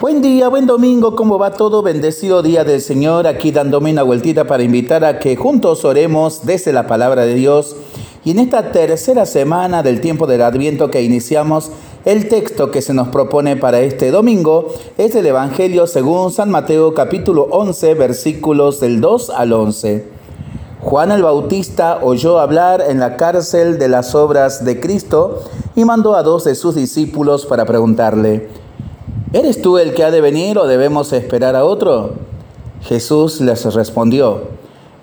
Buen día, buen domingo, ¿cómo va todo? Bendecido día del Señor, aquí dándome una vueltita para invitar a que juntos oremos desde la palabra de Dios. Y en esta tercera semana del tiempo del Adviento que iniciamos, el texto que se nos propone para este domingo es el Evangelio según San Mateo capítulo 11 versículos del 2 al 11. Juan el Bautista oyó hablar en la cárcel de las obras de Cristo y mandó a dos de sus discípulos para preguntarle, ¿Eres tú el que ha de venir o debemos esperar a otro? Jesús les respondió,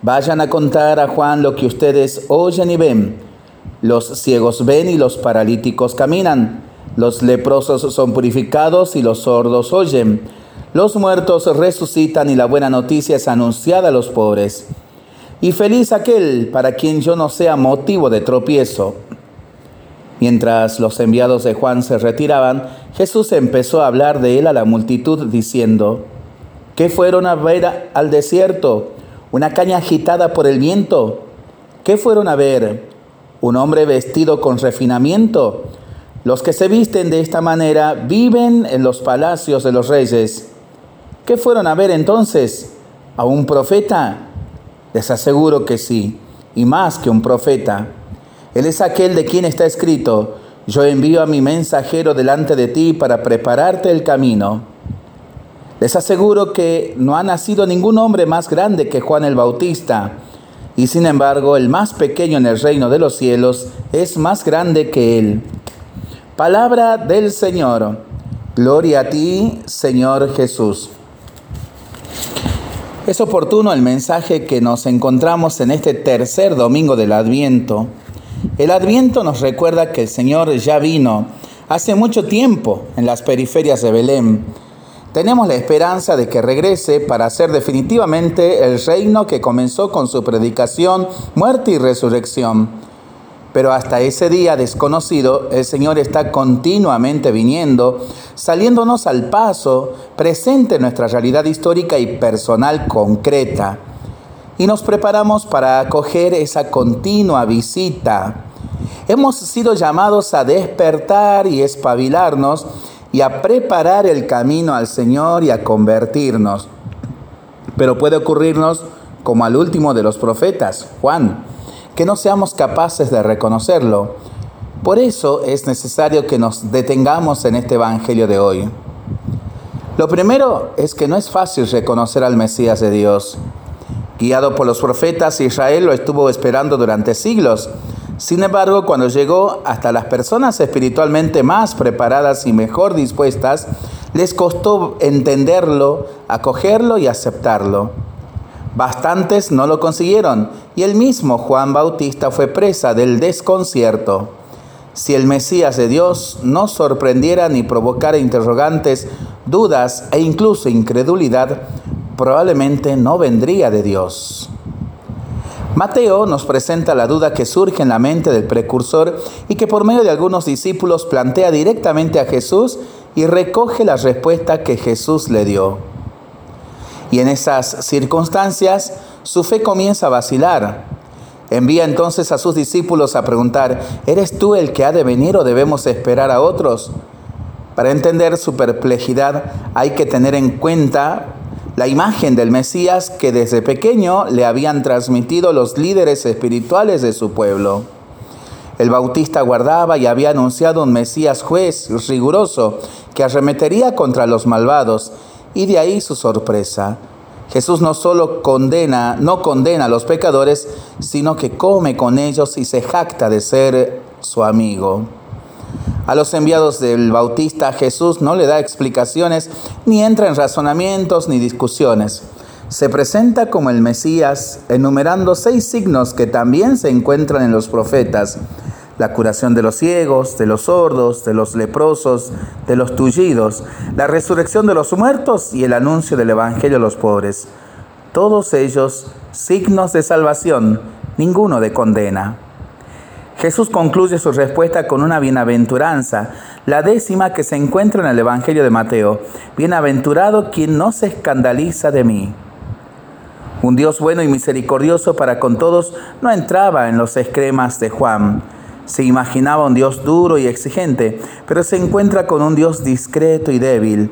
vayan a contar a Juan lo que ustedes oyen y ven. Los ciegos ven y los paralíticos caminan, los leprosos son purificados y los sordos oyen, los muertos resucitan y la buena noticia es anunciada a los pobres. Y feliz aquel para quien yo no sea motivo de tropiezo. Mientras los enviados de Juan se retiraban, Jesús empezó a hablar de él a la multitud diciendo, ¿qué fueron a ver al desierto? ¿Una caña agitada por el viento? ¿Qué fueron a ver? ¿Un hombre vestido con refinamiento? Los que se visten de esta manera viven en los palacios de los reyes. ¿Qué fueron a ver entonces? ¿A un profeta? Les aseguro que sí, y más que un profeta. Él es aquel de quien está escrito, yo envío a mi mensajero delante de ti para prepararte el camino. Les aseguro que no ha nacido ningún hombre más grande que Juan el Bautista, y sin embargo el más pequeño en el reino de los cielos es más grande que él. Palabra del Señor. Gloria a ti, Señor Jesús. Es oportuno el mensaje que nos encontramos en este tercer domingo del Adviento el adviento nos recuerda que el Señor ya vino hace mucho tiempo en las periferias de Belén. Tenemos la esperanza de que regrese para hacer definitivamente el reino que comenzó con su predicación, muerte y resurrección. Pero hasta ese día desconocido, el Señor está continuamente viniendo, saliéndonos al paso, presente en nuestra realidad histórica y personal concreta y nos preparamos para acoger esa continua visita. Hemos sido llamados a despertar y espabilarnos y a preparar el camino al Señor y a convertirnos. Pero puede ocurrirnos como al último de los profetas, Juan, que no seamos capaces de reconocerlo. Por eso es necesario que nos detengamos en este Evangelio de hoy. Lo primero es que no es fácil reconocer al Mesías de Dios. Guiado por los profetas, Israel lo estuvo esperando durante siglos. Sin embargo, cuando llegó hasta las personas espiritualmente más preparadas y mejor dispuestas, les costó entenderlo, acogerlo y aceptarlo. Bastantes no lo consiguieron y el mismo Juan Bautista fue presa del desconcierto. Si el Mesías de Dios no sorprendiera ni provocara interrogantes, dudas e incluso incredulidad, probablemente no vendría de Dios. Mateo nos presenta la duda que surge en la mente del precursor y que por medio de algunos discípulos plantea directamente a Jesús y recoge la respuesta que Jesús le dio. Y en esas circunstancias su fe comienza a vacilar. Envía entonces a sus discípulos a preguntar, ¿eres tú el que ha de venir o debemos esperar a otros? Para entender su perplejidad hay que tener en cuenta la imagen del Mesías que desde pequeño le habían transmitido los líderes espirituales de su pueblo. El Bautista guardaba y había anunciado un Mesías juez riguroso que arremetería contra los malvados, y de ahí su sorpresa. Jesús no solo condena, no condena a los pecadores, sino que come con ellos y se jacta de ser su amigo. A los enviados del Bautista Jesús no le da explicaciones, ni entra en razonamientos ni discusiones. Se presenta como el Mesías, enumerando seis signos que también se encuentran en los profetas. La curación de los ciegos, de los sordos, de los leprosos, de los tullidos, la resurrección de los muertos y el anuncio del Evangelio a los pobres. Todos ellos signos de salvación, ninguno de condena. Jesús concluye su respuesta con una bienaventuranza, la décima que se encuentra en el Evangelio de Mateo. Bienaventurado quien no se escandaliza de mí. Un Dios bueno y misericordioso para con todos no entraba en los esquemas de Juan. Se imaginaba un Dios duro y exigente, pero se encuentra con un Dios discreto y débil.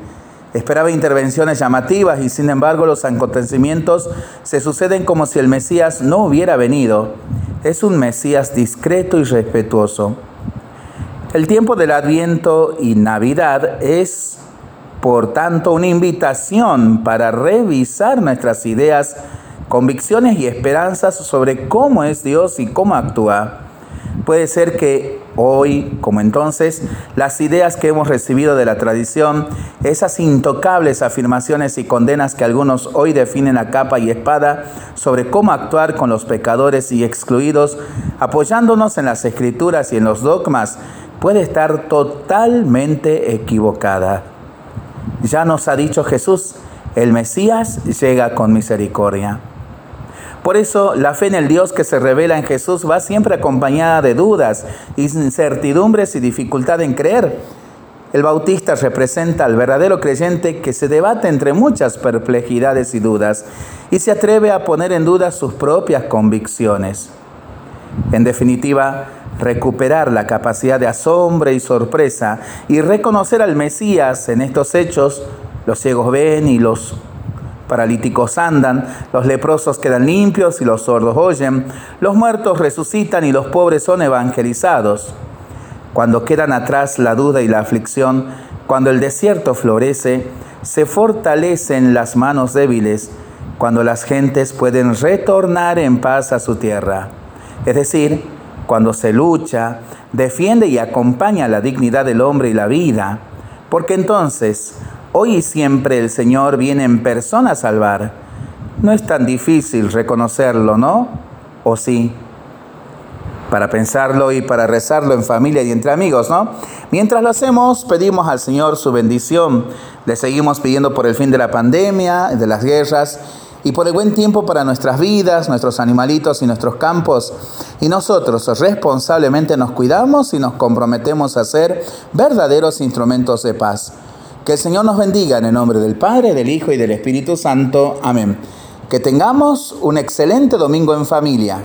Esperaba intervenciones llamativas y sin embargo los acontecimientos se suceden como si el Mesías no hubiera venido. Es un Mesías discreto y respetuoso. El tiempo del Adviento y Navidad es, por tanto, una invitación para revisar nuestras ideas, convicciones y esperanzas sobre cómo es Dios y cómo actúa. Puede ser que hoy, como entonces, las ideas que hemos recibido de la tradición, esas intocables afirmaciones y condenas que algunos hoy definen a capa y espada sobre cómo actuar con los pecadores y excluidos, apoyándonos en las escrituras y en los dogmas, puede estar totalmente equivocada. Ya nos ha dicho Jesús, el Mesías llega con misericordia. Por eso la fe en el Dios que se revela en Jesús va siempre acompañada de dudas, incertidumbres y dificultad en creer. El bautista representa al verdadero creyente que se debate entre muchas perplejidades y dudas y se atreve a poner en duda sus propias convicciones. En definitiva, recuperar la capacidad de asombro y sorpresa y reconocer al Mesías en estos hechos, los ciegos ven y los paralíticos andan, los leprosos quedan limpios y los sordos oyen, los muertos resucitan y los pobres son evangelizados. Cuando quedan atrás la duda y la aflicción, cuando el desierto florece, se fortalecen las manos débiles, cuando las gentes pueden retornar en paz a su tierra. Es decir, cuando se lucha, defiende y acompaña la dignidad del hombre y la vida, porque entonces Hoy y siempre el Señor viene en persona a salvar. No es tan difícil reconocerlo, ¿no? ¿O sí? Para pensarlo y para rezarlo en familia y entre amigos, ¿no? Mientras lo hacemos, pedimos al Señor su bendición. Le seguimos pidiendo por el fin de la pandemia, de las guerras y por el buen tiempo para nuestras vidas, nuestros animalitos y nuestros campos. Y nosotros responsablemente nos cuidamos y nos comprometemos a ser verdaderos instrumentos de paz. Que el Señor nos bendiga en el nombre del Padre, del Hijo y del Espíritu Santo. Amén. Que tengamos un excelente domingo en familia.